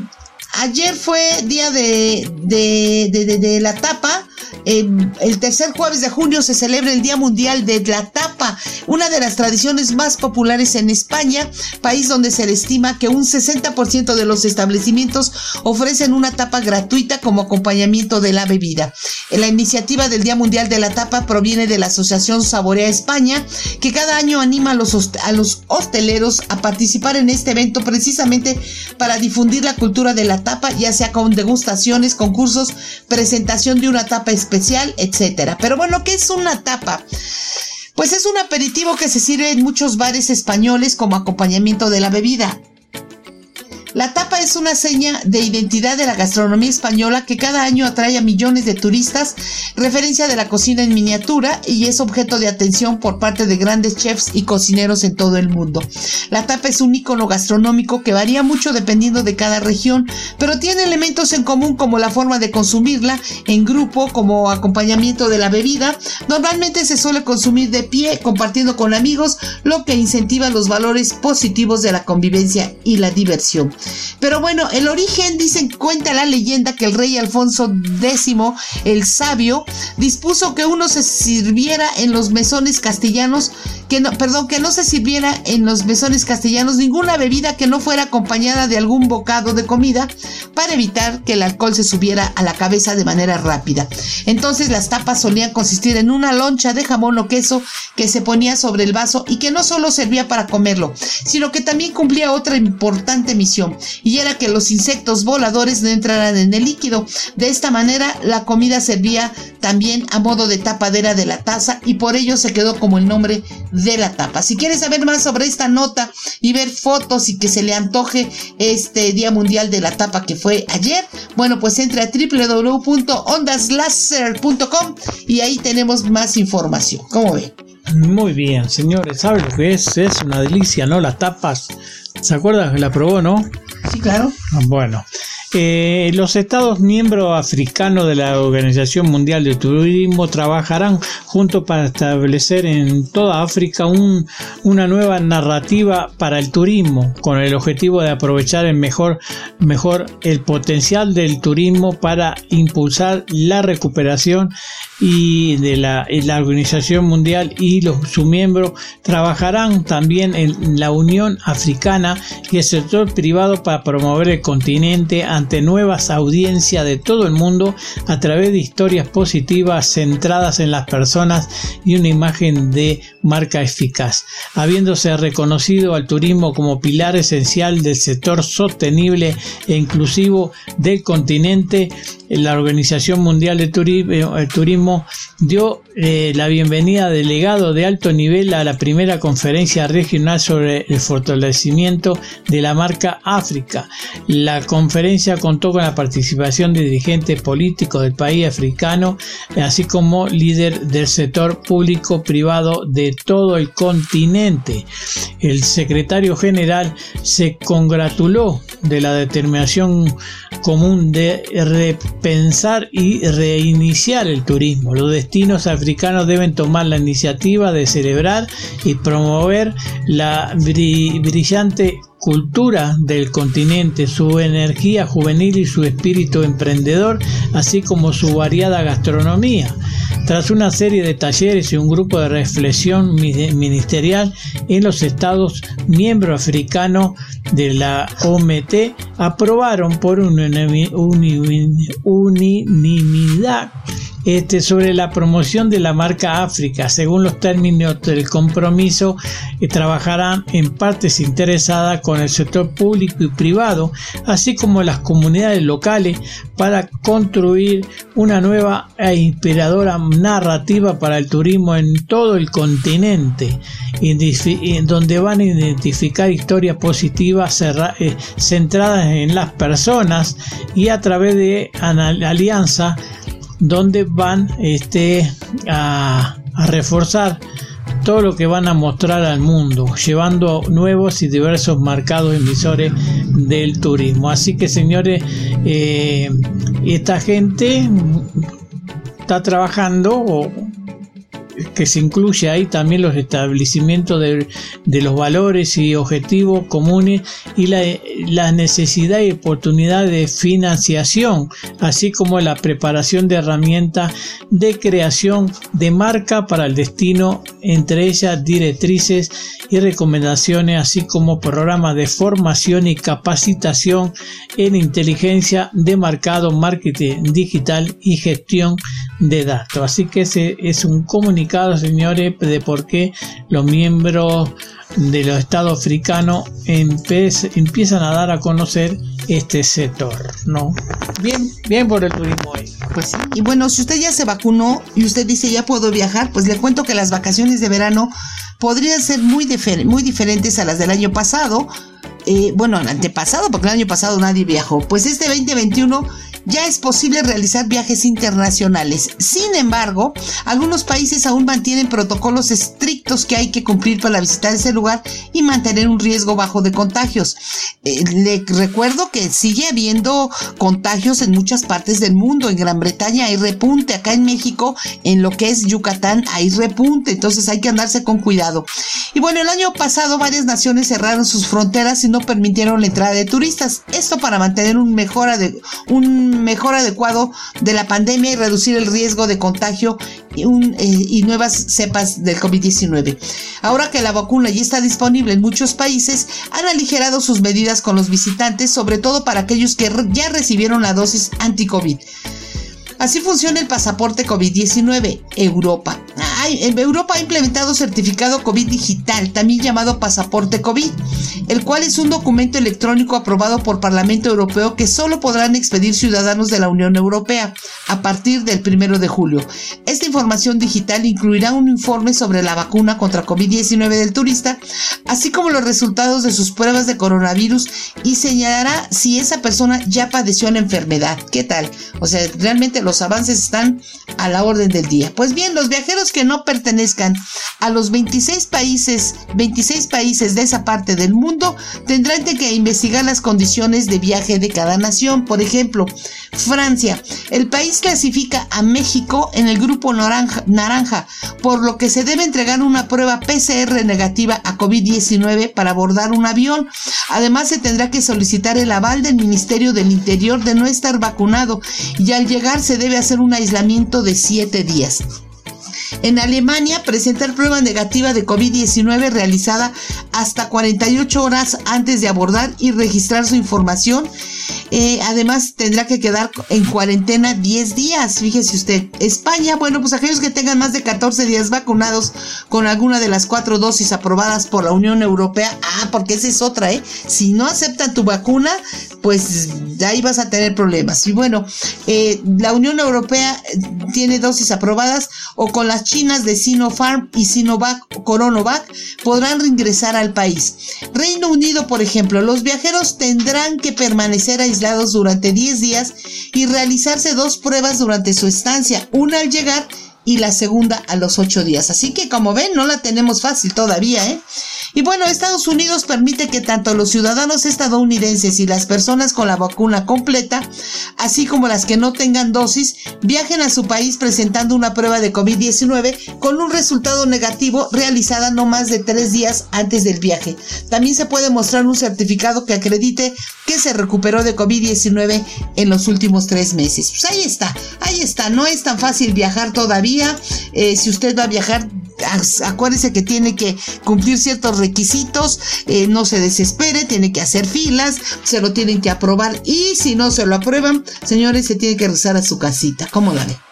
ayer fue día de, de la tapa el tercer jueves de junio se celebra el Día Mundial de la Tapa, una de las tradiciones más populares en España, país donde se estima que un 60% de los establecimientos ofrecen una tapa gratuita como acompañamiento de la bebida. La iniciativa del Día Mundial de la Tapa proviene de la Asociación Saborea España, que cada año anima a los, a los hosteleros a participar en este evento precisamente para difundir la cultura de la tapa, ya sea con degustaciones, concursos, presentación de una tapa especial, etcétera. Pero bueno, ¿qué es una tapa? Pues es un aperitivo que se sirve en muchos bares españoles como acompañamiento de la bebida. La tapa es una seña de identidad de la gastronomía española que cada año atrae a millones de turistas, referencia de la cocina en miniatura y es objeto de atención por parte de grandes chefs y cocineros en todo el mundo. La tapa es un icono gastronómico que varía mucho dependiendo de cada región, pero tiene elementos en común como la forma de consumirla en grupo como acompañamiento de la bebida. Normalmente se suele consumir de pie compartiendo con amigos, lo que incentiva los valores positivos de la convivencia y la diversión. Pero bueno, el origen, dicen, cuenta la leyenda que el rey Alfonso X, el sabio, dispuso que uno se sirviera en los mesones castellanos que no, perdón, que no se sirviera en los mesones castellanos ninguna bebida que no fuera acompañada de algún bocado de comida para evitar que el alcohol se subiera a la cabeza de manera rápida. Entonces las tapas solían consistir en una loncha de jamón o queso que se ponía sobre el vaso y que no solo servía para comerlo, sino que también cumplía otra importante misión, y era que los insectos voladores no entraran en el líquido. De esta manera la comida servía también a modo de tapadera de la taza y por ello se quedó como el nombre de la tapa. Si quieres saber más sobre esta nota y ver fotos y que se le antoje este Día Mundial de la Tapa que fue ayer, bueno, pues entre a www.ondaslaser.com y ahí tenemos más información. ¿Cómo ven? Muy bien, señores, ¿saben lo que es? Es una delicia, ¿no? Las tapas. ¿Se acuerdan que la probó, no? Sí, claro. Bueno, eh, los Estados miembros africanos de la Organización Mundial de Turismo trabajarán juntos para establecer en toda África una nueva narrativa para el turismo, con el objetivo de aprovechar el mejor, el potencial del turismo para impulsar la recuperación y de la, Organización Mundial y los, sus miembros trabajarán también en la Unión Africana y el sector privado para promover el continente ante nuevas audiencias de todo el mundo a través de historias positivas centradas en las personas y una imagen de marca eficaz, habiéndose reconocido al turismo como pilar esencial del sector sostenible e inclusivo del continente la Organización Mundial de Turismo, dio eh, la bienvenida delegado de alto nivel a la primera conferencia regional sobre el fortalecimiento de la marca África. La conferencia contó con la participación de dirigentes políticos del país africano, así como líder del sector público-privado de todo el continente. El secretario general se congratuló de la determinación común de repensar y reiniciar el turismo. Los destinos africanos deben tomar la iniciativa de celebrar y promover la brillante cultura del continente, su energía juvenil y su espíritu emprendedor, así como su variada gastronomía. Tras una serie de talleres y un grupo de reflexión ministerial en los estados miembros africanos de la OMT, aprobaron por unanimidad este, sobre la promoción de la marca África. Según los términos del compromiso, que trabajarán en partes interesadas con el sector público y privado, así como las comunidades locales, para construir una nueva e inspiradora narrativa para el turismo en todo el continente, en donde van a identificar historias positivas eh, centradas en las personas y a través de alianza donde van este, a, reforzar todo lo que van a mostrar al mundo, llevando nuevos y diversos marcados emisores del turismo. Así que señores, eh, esta gente está trabajando que se incluye ahí también los establecimientos de, los valores y objetivos comunes y la, la, necesidad y oportunidad de financiación, así como la preparación de herramientas de creación de marca para el destino, entre ellas directrices y recomendaciones, así como programas de formación y capacitación en inteligencia de mercado, marketing digital y gestión de datos. Así que ese es un comunicado, señores, de por qué los miembros de los estados africanos empiezan a dar a conocer este sector, ¿no? Bien, bien por el turismo ahí. Pues sí. Y bueno, si usted ya se vacunó y usted dice ya puedo viajar, pues le cuento que las vacaciones de verano podrían ser muy, muy diferentes a las del año pasado. Eh, bueno, el antepasado, porque el año pasado nadie viajó. Pues este 2021 ya es posible realizar viajes internacionales. Sin embargo, algunos países aún mantienen protocolos estrictos que hay que cumplir para visitar ese lugar y mantener un riesgo bajo de contagios. Eh, le recuerdo que sigue habiendo contagios en muchas partes del mundo. En Gran Bretaña hay repunte, acá en México, en lo que es Yucatán, hay repunte, entonces hay que andarse con cuidado. Y bueno, el año pasado varias naciones cerraron sus fronteras y no permitieron la entrada de turistas. Esto para mantener un mejora de un mejor adecuado de la pandemia y reducir el riesgo de contagio y, eh, nuevas cepas del COVID-19. Ahora que la vacuna ya está disponible en muchos países, han aligerado sus medidas con los visitantes, sobre todo para aquellos que ya recibieron la dosis anti-COVID. Así funciona el pasaporte COVID-19 Europa. Europa ha implementado certificado COVID digital, también llamado pasaporte COVID, el cual es un documento electrónico aprobado por Parlamento Europeo que solo podrán expedir ciudadanos de la Unión Europea a partir del 1 de julio. Esta información digital incluirá un informe sobre la vacuna contra COVID-19 del turista, así como los resultados de sus pruebas de coronavirus y señalará si esa persona ya padeció la enfermedad. ¿Qué tal? O sea, realmente los avances están a la orden del día. Pues bien, los viajeros que no pertenezcan a los 26 países, 26 países de esa parte del mundo, tendrán que investigar las condiciones de viaje de cada nación. Por ejemplo, Francia. El país clasifica a México en el grupo naranja, naranja por lo que se debe entregar una prueba PCR negativa a COVID-19 para abordar un avión. Además, se tendrá que solicitar el aval del Ministerio del Interior de no estar vacunado y al llegar se debe hacer un aislamiento de 7 días. En Alemania, presentar prueba negativa de COVID-19 realizada hasta 48 horas antes de abordar y registrar su información. Eh, además, tendrá que quedar en cuarentena 10 días. Fíjese usted. España, bueno, pues aquellos que tengan más de 14 días vacunados con alguna de las cuatro dosis aprobadas por la Unión Europea. Ah, porque esa es otra, ¿eh? Si no aceptan tu vacuna, pues ahí vas a tener problemas. Y bueno, eh, la Unión Europea tiene dosis aprobadas o con las chinas de Sinopharm y Sinovac Coronovac podrán reingresar al país. Reino Unido, por ejemplo, los viajeros tendrán que permanecer aislados durante 10 días y realizarse dos pruebas durante su estancia, una al llegar y la segunda a los 8 días. Así que como ven, no la tenemos fácil todavía, ¿eh? Y bueno, Estados Unidos permite que tanto los ciudadanos estadounidenses y las personas con la vacuna completa, así como las que no tengan dosis, viajen a su país presentando una prueba de COVID-19 con un resultado negativo realizada no más de tres días antes del viaje. También se puede mostrar un certificado que acredite que se recuperó de COVID-19 en los últimos tres meses. Pues ahí está, ahí está, no es tan fácil viajar todavía. Eh, si usted va a viajar, acuérdese que tiene que cumplir ciertos requisitos, eh, no se desespere, tiene que hacer filas, se lo tienen que aprobar y si no se lo aprueban, señores, se tiene que rezar a su casita. ¿Cómo la?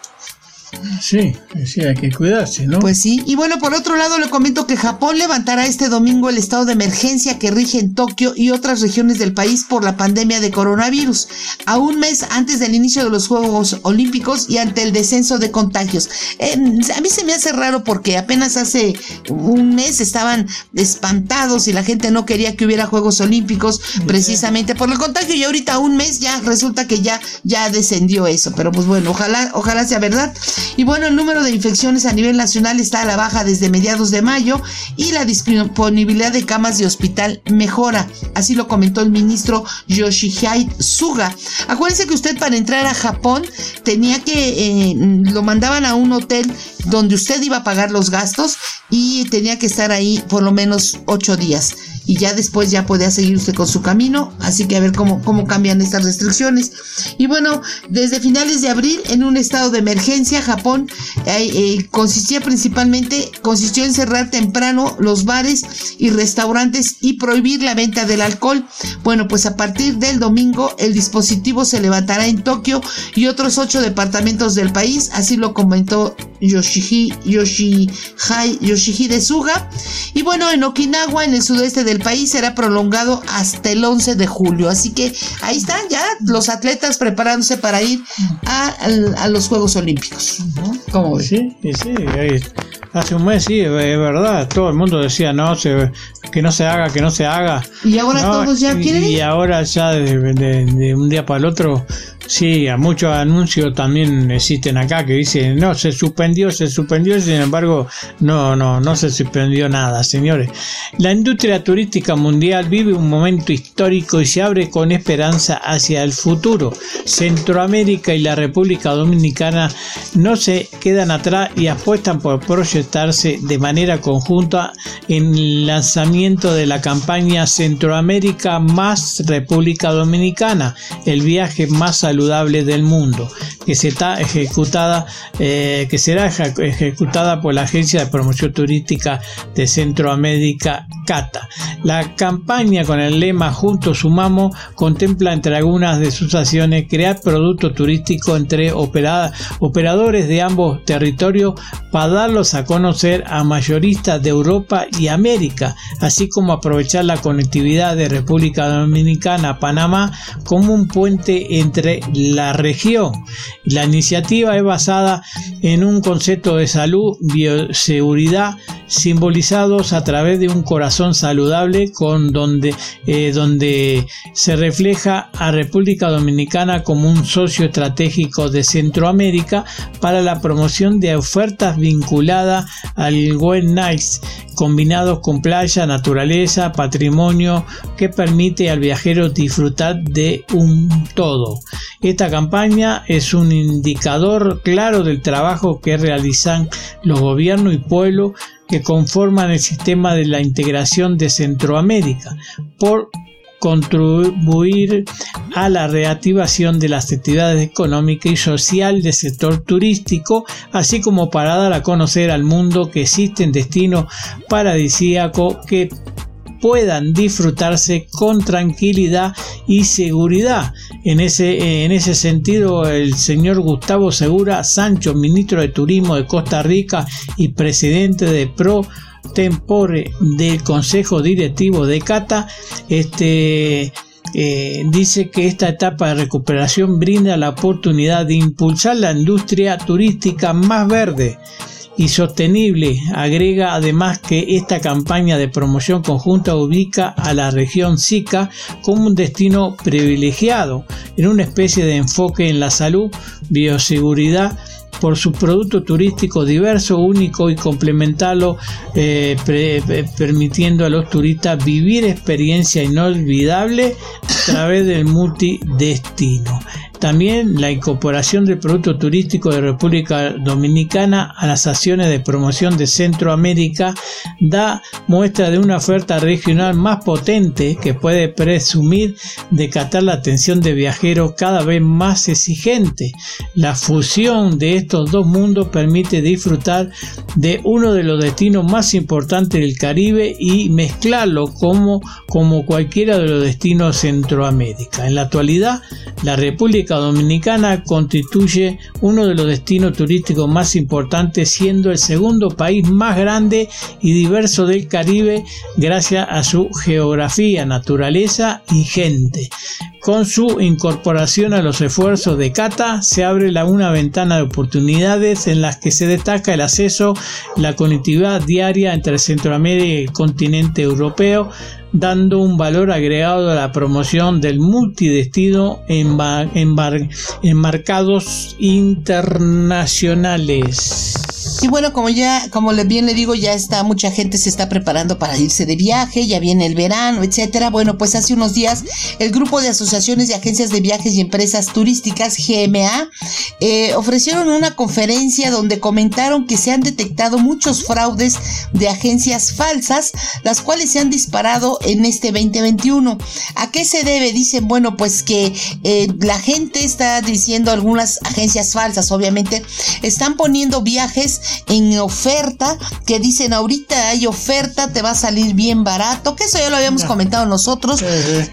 Sí, sí, hay que cuidarse, ¿no? Pues sí. Y bueno, por otro lado, le comento que Japón levantará este domingo el estado de emergencia que rige en Tokio y otras regiones del país por la pandemia de coronavirus, a un mes antes del inicio de los Juegos Olímpicos y ante el descenso de contagios. a mí se me hace raro porque apenas hace un mes estaban espantados y la gente no quería que hubiera Juegos Olímpicos precisamente por el contagio y ahorita un mes ya resulta que ya, ya descendió eso. Pero pues bueno, ojalá, ojalá sea verdad. Y bueno, el número de infecciones a nivel nacional está a la baja desde mediados de mayo y la disponibilidad de camas de hospital mejora. Así lo comentó el ministro Yoshihide Suga. Acuérdense que usted para entrar a Japón tenía que, eh, lo mandaban a un hotel donde usted iba a pagar los gastos y tenía que estar ahí por lo menos ocho días y ya después ya podía seguir usted con su camino. Así que a ver cómo, cómo cambian estas restricciones. Y bueno, desde finales de abril, en un estado de emergencia, Japón eh, eh, consistía principalmente, consistió en cerrar temprano los bares y restaurantes y prohibir la venta del alcohol. Bueno, pues a partir del domingo el dispositivo se levantará en Tokio y otros ocho departamentos del país, así lo comentó Yoshihide Suga. Y bueno, en Okinawa, en el sudeste del país será prolongado hasta el 11 de julio. Así que ahí están ya los atletas preparándose para ir a, los Juegos Olímpicos. ¿Cómo ves? Sí, sí, hace un mes sí, es verdad, todo el mundo decía no, que no se haga, que no se haga. Y ahora todos ya quieren. Y ahora ya de, un día para el otro Sí, a muchos anuncios también existen acá que dicen, no, se suspendió, se suspendió, sin embargo, no, no, no se suspendió nada, señores. La industria turística mundial vive un momento histórico y se abre con esperanza hacia el futuro. Centroamérica y la República Dominicana no se quedan atrás y apuestan por proyectarse de manera conjunta en el lanzamiento de la campaña Centroamérica más República Dominicana, el viaje más saludable del mundo, que se está ejecutada, eh, que será ejecutada por la Agencia de Promoción Turística de Centroamérica, CATA. La campaña con el lema Juntos Sumamos contempla entre algunas de sus acciones crear productos turísticos entre operadores de ambos territorios para darlos a conocer a mayoristas de Europa y América, así como aprovechar la conectividad de República Dominicana a Panamá como un puente entre la región. La iniciativa es basada en un concepto de salud, bioseguridad, simbolizados a través de un corazón saludable con donde, eh, donde se refleja a República Dominicana como un socio estratégico de Centroamérica para la promoción de ofertas vinculadas al Nights combinados con playa, naturaleza, patrimonio que permite al viajero disfrutar de un todo. Esta campaña es un indicador claro del trabajo que realizan los gobiernos y pueblos que conforman el sistema de la integración de Centroamérica por contribuir a la reactivación de las actividades económicas y social del sector turístico, así como para dar a conocer al mundo que existen destinos paradisíacos que puedan disfrutarse con tranquilidad y seguridad. En ese, en ese sentido, el señor Gustavo Segura Sancho, ministro de Turismo de Costa Rica y presidente de Pro Tempore del Consejo Directivo de Cata, este, eh, dice que esta etapa de recuperación brinda la oportunidad de impulsar la industria turística más verde y sostenible. Agrega además que esta campaña de promoción conjunta ubica a la región SICA como un destino privilegiado en una especie de enfoque en la salud, bioseguridad, por su producto turístico diverso, único y complementarlo, eh, permitiendo a los turistas vivir experiencia inolvidable a través del multidestino. También la incorporación del producto turístico de República Dominicana a las acciones de promoción de Centroamérica da muestra de una oferta regional más potente que puede presumir de captar la atención de viajeros cada vez más exigente. La fusión de estos dos mundos permite disfrutar de uno de los destinos más importantes del Caribe y mezclarlo como, como cualquiera de los destinos de Centroamérica. En la actualidad, la República Dominicana constituye uno de los destinos turísticos más importantes, siendo el segundo país más grande y diverso del Caribe gracias a su geografía, naturaleza y gente. Con su incorporación a los esfuerzos de Cata, se abre una ventana de oportunidades en las que se destaca el acceso, la conectividad diaria entre Centroamérica y el continente europeo, dando un valor agregado a la promoción del multidestino en, en mercados internacionales. Y bueno, como ya, como bien le digo, ya está, mucha gente se está preparando para irse de viaje, ya viene el verano, etcétera. Bueno, pues hace unos días el grupo de asociaciones de agencias de viajes y empresas turísticas, GMA, eh, ofrecieron una conferencia donde comentaron que se han detectado muchos fraudes de agencias falsas, las cuales se han disparado en este 2021. ¿A qué se debe? Dicen, bueno, pues que eh, la gente está diciendo algunas agencias falsas, obviamente, están poniendo viajes en oferta, que dicen ahorita hay oferta, te va a salir bien barato, que eso ya lo habíamos comentado nosotros,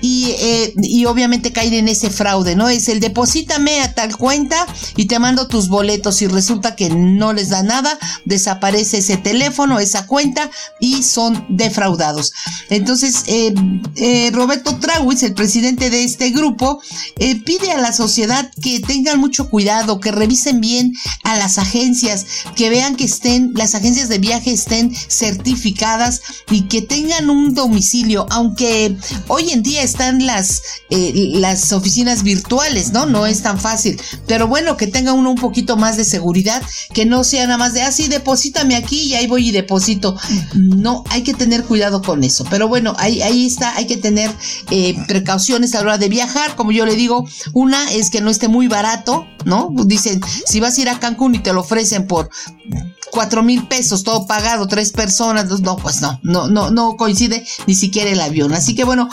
y, eh, y obviamente caer en ese fraude, ¿no? Es el deposítame a tal cuenta y te mando tus boletos y resulta que no les da nada, desaparece ese teléfono, esa cuenta y son defraudados. Entonces, eh, eh, Roberto Trawitz, el presidente de este grupo, pide a la sociedad que tengan mucho cuidado, que revisen bien a las agencias, que vean que estén, las agencias de viaje estén certificadas y que tengan un domicilio, aunque hoy en día están las, eh, las oficinas virtuales, ¿no? No es tan fácil, pero bueno, que tenga uno un poquito más de seguridad, que no sea nada más de, así ah, deposítame aquí y ahí voy y deposito. No, hay que tener cuidado con eso, pero bueno, ahí, ahí está, hay que tener eh, precauciones a la hora de viajar, como yo le digo, una es que no esté muy barato, ¿no? Dicen, si vas a ir a Cancún y te lo ofrecen por cuatro mil pesos, todo pagado, tres personas, no, pues no, no, no, no coincide ni siquiera el avión. Así que bueno,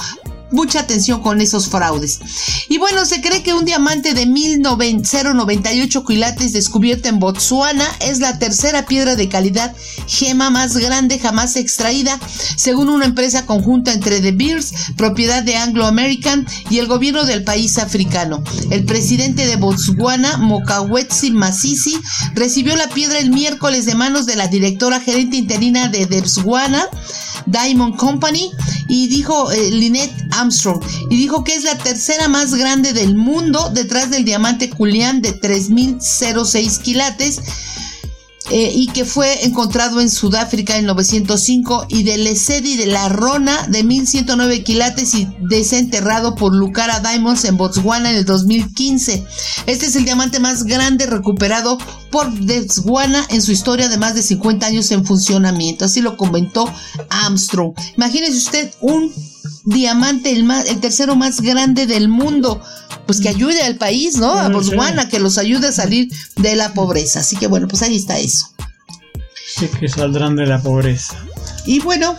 mucha atención con esos fraudes. Y bueno, se cree que un diamante de 1098 quilates descubierto en Botswana es la tercera piedra de calidad gema más grande jamás extraída, según una empresa conjunta entre The Beers, propiedad de Anglo American, y el gobierno del país africano. El presidente de Botswana, Mokawetsi Masisi, recibió la piedra el miércoles de manos de la directora gerente interina de Botswana, Diamond Company, y dijo eh, Lynette Armstrong, y dijo que es la tercera más grande del mundo detrás del diamante Julián de 3006 quilates eh, y que fue encontrado en Sudáfrica en 905 y de Lesedi de la Rona de 1109 quilates y desenterrado por Lucara Diamonds en Botswana en el 2015. Este es el diamante más grande recuperado por Botswana en su historia de más de 50 años en funcionamiento. Así lo comentó Armstrong. Imagínese usted un diamante, el, más, el tercero más grande del mundo pues que ayude al país, ¿no? A Botswana, que los ayude a salir de la pobreza. Así que bueno, pues ahí está eso. Sí, que saldrán de la pobreza. Y bueno,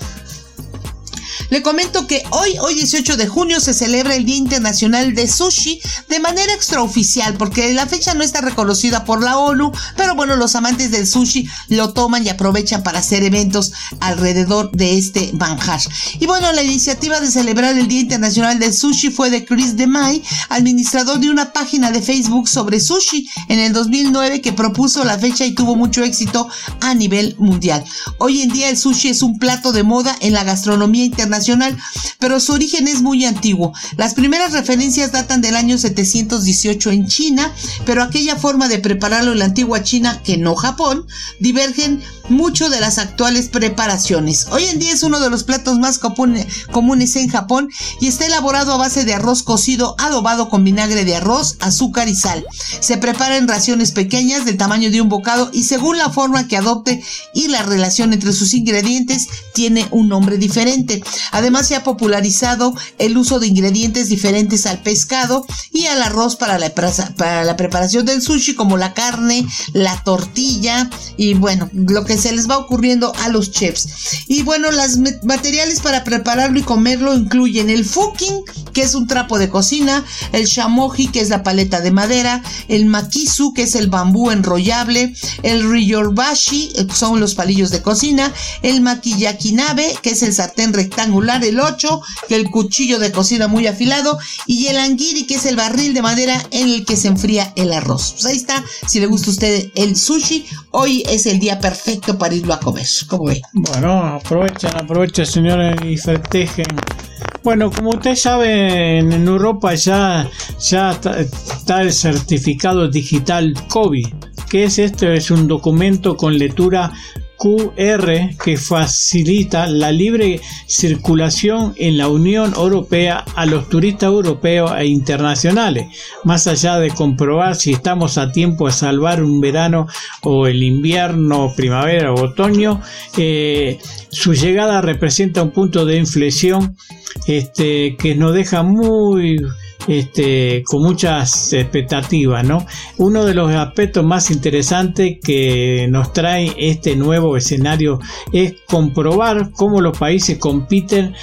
le comento que hoy, hoy 18 de junio, se celebra el Día Internacional de Sushi de manera extraoficial, porque la fecha no está reconocida por la ONU, pero bueno, los amantes del sushi lo toman y aprovechan para hacer eventos alrededor de este manjar. Y bueno, la iniciativa de celebrar el Día Internacional del Sushi fue de Chris DeMay, administrador de una página de Facebook sobre sushi en el 2009 que propuso la fecha y tuvo mucho éxito a nivel mundial. Hoy en día el sushi es un plato de moda en la gastronomía internacional pero su origen es muy antiguo. Las primeras referencias datan del año 718 en China, pero aquella forma de prepararlo en la antigua China, que no Japón, divergen mucho de las actuales preparaciones. Hoy en día es uno de los platos más comunes en Japón y está elaborado a base de arroz cocido adobado con vinagre de arroz, azúcar y sal. Se prepara en raciones pequeñas del tamaño de un bocado y según la forma que adopte y la relación entre sus ingredientes tiene un nombre diferente. Además se ha popularizado el uso de ingredientes diferentes al pescado y al arroz para la, para la preparación del sushi como la carne, la tortilla y bueno, lo que se les va ocurriendo a los chefs. Y bueno, los materiales para prepararlo y comerlo incluyen el fuking, que es un trapo de cocina, el shamoji, que es la paleta de madera, el makisu, que es el bambú enrollable, el ryorbashi, eh, son los palillos de cocina, el makiyakinabe, que es el sartén rectangular, el 8, que el cuchillo de cocina muy afilado, y el angiri, que es el barril de madera en el que se enfría el arroz. Pues ahí está, si le gusta a usted el sushi, hoy es el día perfecto para irlo a comer. ¿Cómo ve? Bueno, aprovechen, aprovechen, señores, y festejen. Bueno, como usted sabe, en Europa ya, ya está el certificado digital COVID. ¿Qué es esto? Es un documento con lectura QR que facilita la libre circulación en la Unión Europea a los turistas europeos e internacionales, más allá de comprobar si estamos a tiempo de salvar un verano o el invierno, primavera o otoño, eh, su llegada representa un punto de inflexión este, que nos deja muy este, con muchas expectativas, ¿no? Uno de los aspectos más interesantes que nos trae este nuevo escenario es comprobar cómo los países compiten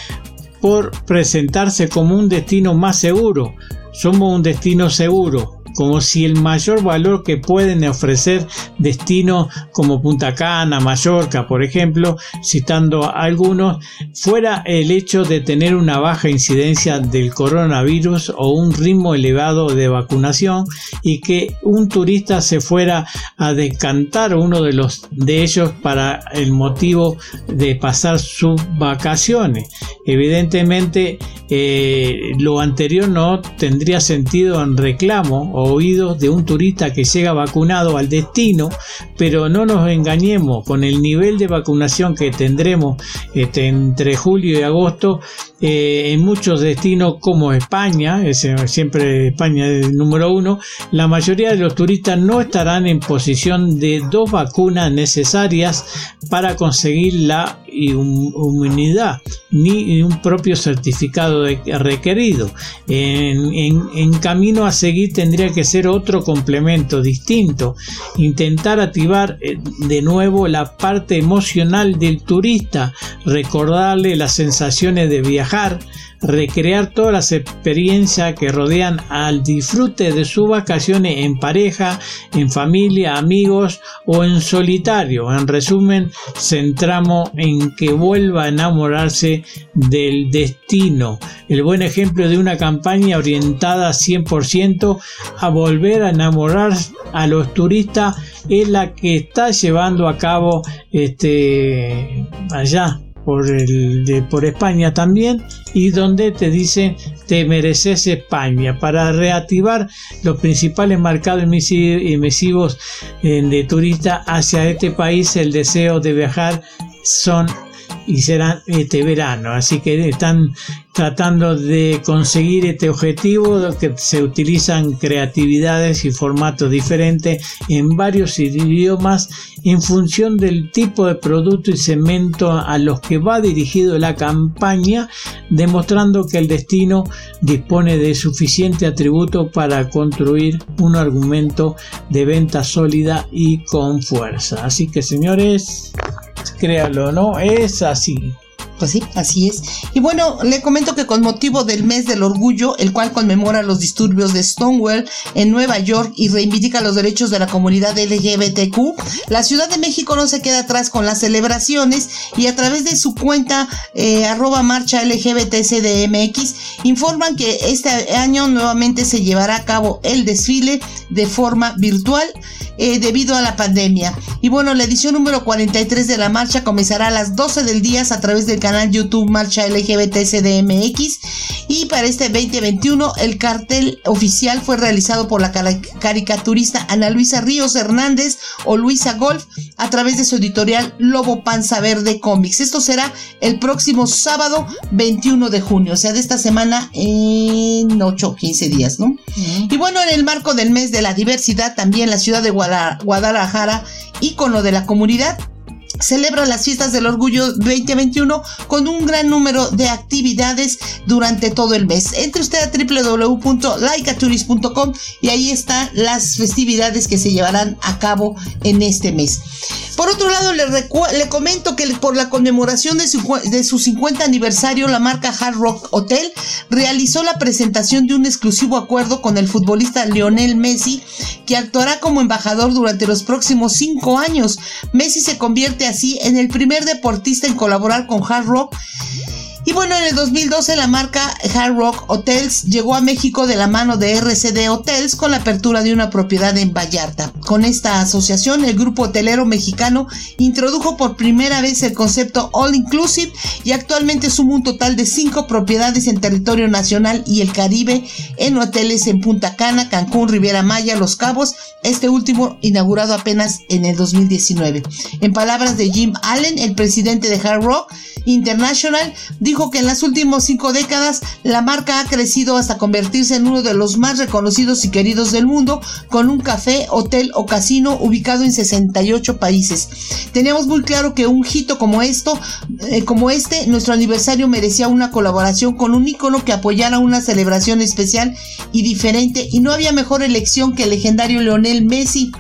por presentarse como un destino más seguro. Somos un destino seguro, como si el mayor valor que pueden ofrecer destinos como Punta Cana, Mallorca, por ejemplo, citando algunos, fuera el hecho de tener una baja incidencia del coronavirus o un ritmo elevado de vacunación y que un turista se fuera a descantar uno de los de ellos para el motivo de pasar sus vacaciones. Evidentemente, eh, lo anterior no tendría sentido en reclamo oídos de un turista que llega vacunado al destino, pero no nos engañemos, con el nivel de vacunación que tendremos este, entre julio y agosto, eh, en muchos destinos como España, es, siempre España es el número uno, la mayoría de los turistas no estarán en posición de dos vacunas necesarias para conseguir la inmunidad ni un propio certificado requerido. En, en, camino a seguir tendría que ser otro complemento distinto. Intentar activar eh, de nuevo la parte emocional del turista, recordarle las sensaciones de viajar, recrear todas las experiencias que rodean al disfrute de sus vacaciones en pareja, en familia, amigos o en solitario. En resumen, centramos en que vuelva a enamorarse del destino. El buen ejemplo de una campaña orientada 100% a volver a enamorar a los turistas es la que está llevando a cabo este allá por el de, por España también y donde te dicen te mereces España para reactivar los principales mercados emisivos de turistas hacia este país el deseo de viajar son y será este verano. Así que están tratando de conseguir este objetivo que se utilizan creatividades y formatos diferentes en varios idiomas en función del tipo de producto y segmento a los que va dirigido la campaña, demostrando que el destino dispone de suficiente atributo para construir un argumento de venta sólida y con fuerza. Así que señores, créalo no, es así. Pues sí, así es. Y bueno, le comento que con motivo del mes del orgullo, el cual conmemora los disturbios de Stonewall en Nueva York y reivindica los derechos de la comunidad LGBTQ, la Ciudad de México no se queda atrás con las celebraciones y a través de su cuenta eh, arroba marcha LGBTCDMX informan que este año nuevamente se llevará a cabo el desfile de forma virtual eh, debido a la pandemia. Y bueno, la edición número 43 de la marcha comenzará a las 12 del día a través del canal YouTube Marcha LGBTCDMX. Y para este 2021, el cartel oficial fue realizado por la caricaturista Ana Luisa Ríos Hernández o Luisa Golf a través de su editorial Lobo Panza Verde Comics. Esto será el próximo sábado 21 de junio, o sea, de esta semana en 8 o 15 días, ¿no? Y bueno, en el marco del mes de la diversidad, también la ciudad de Guadalajara, ícono de la comunidad, celebra las fiestas del orgullo 2021 con un gran número de actividades durante todo el mes. Entre usted a www.laicaturis.com y ahí están las festividades que se llevarán a cabo en este mes. Por otro lado, le, le comento que por la conmemoración de su, de su 50 aniversario, la marca Hard Rock Hotel realizó la presentación de un exclusivo acuerdo con el futbolista Lionel Messi, que actuará como embajador durante los próximos cinco años. Messi se convierte así en el primer deportista en colaborar con Hard Rock y bueno, en el 2012 la marca Hard Rock Hotels llegó a México de la mano de RCD Hotels con la apertura de una propiedad en Vallarta. Con esta asociación, el grupo hotelero mexicano introdujo por primera vez el concepto All Inclusive y actualmente suma un total de cinco propiedades en territorio nacional y el Caribe en hoteles en Punta Cana, Cancún, Riviera Maya, Los Cabos, este último inaugurado apenas en el 2019. En palabras de Jim Allen, el presidente de Hard Rock International, dijo que en las últimas cinco décadas la marca ha crecido hasta convertirse en uno de los más reconocidos y queridos del mundo, con un café, hotel o casino ubicado en 68 países. Teníamos muy claro que un hito como esto, eh, como este, nuestro aniversario merecía una colaboración con un ícono que apoyara una celebración especial y diferente, y no había mejor elección que el legendario Leonel Messi.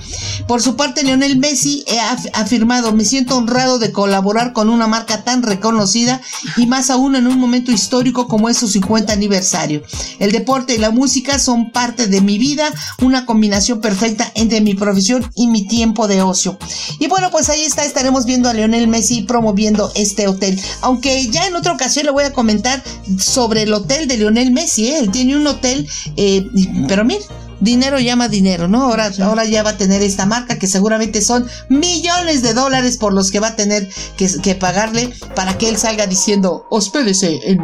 Por su parte, Leonel Messi ha afirmado, me siento honrado de colaborar con una marca tan reconocida y más aún en un momento histórico como es su 50 aniversario. El deporte y la música son parte de mi vida, una combinación perfecta entre mi profesión y mi tiempo de ocio. Y bueno, pues ahí está, estaremos viendo a Lionel Messi promoviendo este hotel. Aunque ya en otra ocasión le voy a comentar sobre el hotel de Lionel Messi, ¿eh? él tiene un hotel, eh, pero mire, dinero llama dinero, ¿no? Ahora, ahora ya va a tener esta marca que seguramente son millones de dólares por los que va a tener que, que pagarle para que él salga diciendo, hospédese en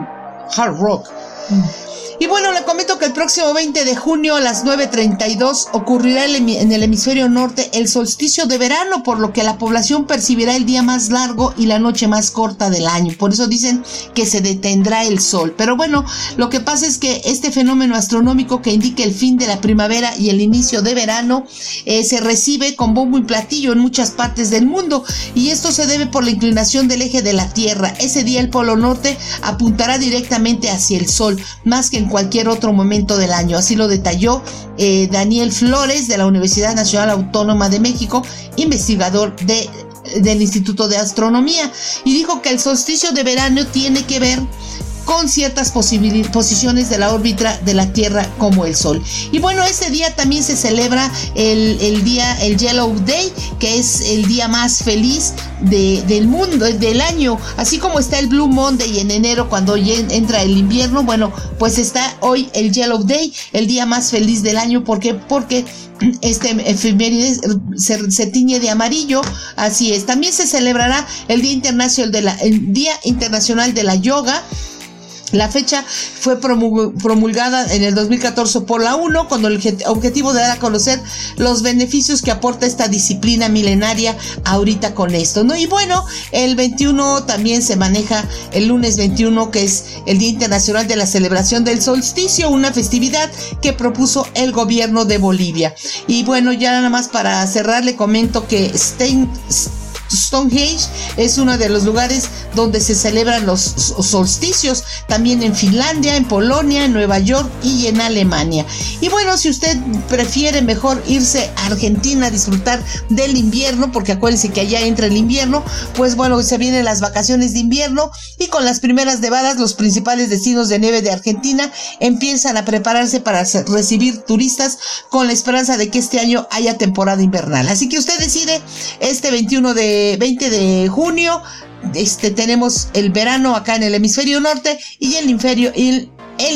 Hard Rock. Mm. Y bueno, le comento que el próximo 20 de junio a las 9.32 ocurrirá en el hemisferio norte el solsticio de verano, por lo que la población percibirá el día más largo y la noche más corta del año. Por eso dicen que se detendrá el sol. Pero bueno, lo que pasa es que este fenómeno astronómico que indica el fin de la primavera y el inicio de verano eh, se recibe con bombo y platillo en muchas partes del mundo. Y esto se debe por la inclinación del eje de la Tierra. Ese día el polo norte apuntará directamente hacia el sol, más que en cualquier otro momento del año. Así lo detalló eh, Daniel Flores de la Universidad Nacional Autónoma de México, investigador de, del Instituto de Astronomía, y dijo que el solsticio de verano tiene que ver con ciertas posiciones de la órbita de la Tierra como el Sol. Y bueno, ese día también se celebra el, el día, el Yellow Day, que es el día más feliz de, del mundo, del año, así como está el Blue Monday en enero cuando entra el invierno, bueno, pues está hoy el Yellow Day, el día más feliz del año, ¿por qué? Porque este efeméride se, se, tiñe de amarillo, así es. También se celebrará el Día Internacional de la, el Día Internacional de la Yoga, la fecha fue promulgada en el 2014 por la UNO con el objetivo de dar a conocer los beneficios que aporta esta disciplina milenaria ahorita con esto, ¿no? Y bueno, el 21 también se maneja el lunes 21 que es el Día Internacional de la Celebración del Solsticio, una festividad que propuso el gobierno de Bolivia. Y bueno, ya nada más para cerrar le comento que Stein Stonehenge es uno de los lugares donde se celebran los solsticios, también en Finlandia, en Polonia, en Nueva York y en Alemania. Y bueno, si usted prefiere mejor irse a Argentina a disfrutar del invierno, porque acuérdense que allá entra el invierno, pues bueno, se vienen las vacaciones de invierno y con las primeras nevadas los principales destinos de nieve de Argentina empiezan a prepararse para recibir turistas con la esperanza de que este año haya temporada invernal. Así que usted decide este 21 de 20 de junio. Este, tenemos el verano acá en el hemisferio norte y el,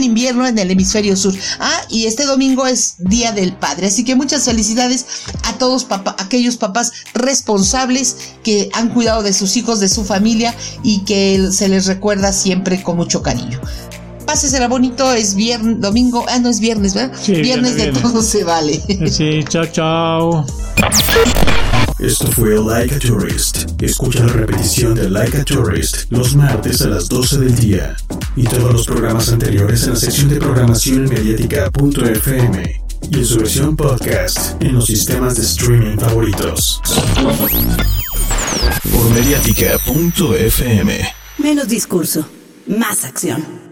invierno en el hemisferio sur. Ah, y este domingo es Día del Padre. Así que muchas felicidades a todos aquellos papás responsables que han cuidado de sus hijos, de su familia y que se les recuerda siempre con mucho cariño. Pásesela bonito, es viernes, domingo, ah, no es viernes, ¿verdad? viernes de todo se vale. Sí, chao, chao. Esto fue Like a Tourist. Escucha la repetición de Like a Tourist los martes a las 12 del día. Y todos los programas anteriores en la sección de programación mediática.fm y en su versión podcast en los sistemas de streaming favoritos. Por mediática.fm. Menos discurso, más acción.